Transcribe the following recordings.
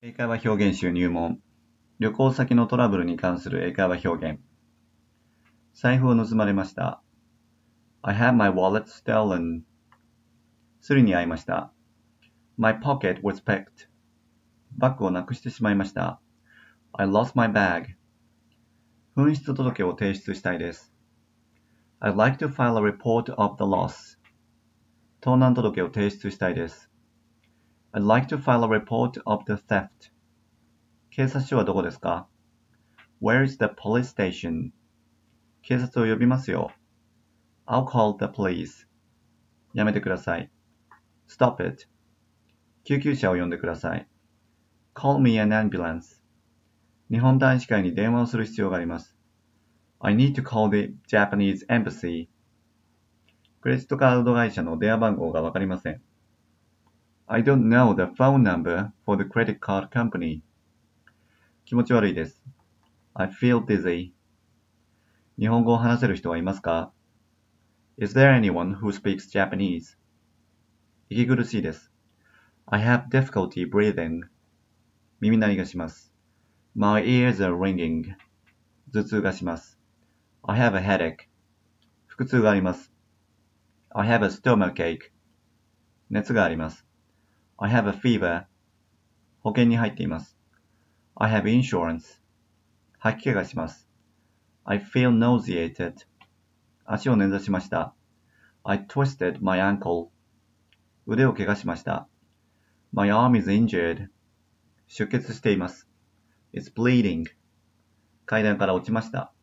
英会話表現集入門。旅行先のトラブルに関する英会話表現。財布を盗まれました。I had my wallet stolen. スリに遭いました。My pocket was picked. バッグをなくしてしまいました。I lost my bag. 紛失届を提出したいです。I'd like to file a report of the loss. 盗難届を提出したいです。I'd like to file a report of the theft. 警察署はどこですか ?Where is the police station? 警察を呼びますよ。I'll call the police. やめてください。Stop it. 救急車を呼んでください。Call me an ambulance. 日本大使館に電話をする必要があります。I need to call the Japanese embassy. クレジットカード会社の電話番号がわかりません。I don't know the phone number for the credit card company. 気持ち悪いです。I feel dizzy. 日本語を話せる人はいますか ?Is there anyone who speaks Japanese? 息苦しいです。I have difficulty breathing. 耳鳴りがします。My ears are ringing. 頭痛がします。I have a headache. 腹痛があります。I have a stomachache. 熱があります。 I have a fever. 保険に入っています。I have insurance. 吐き気がします。I feel nauseated. 足を捻挫しました。I twisted my ankle. 腕を怪我しました。My arm is injured. 出血しています。It's bleeding. 階段から落ちました。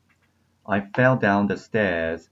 I fell down the stairs.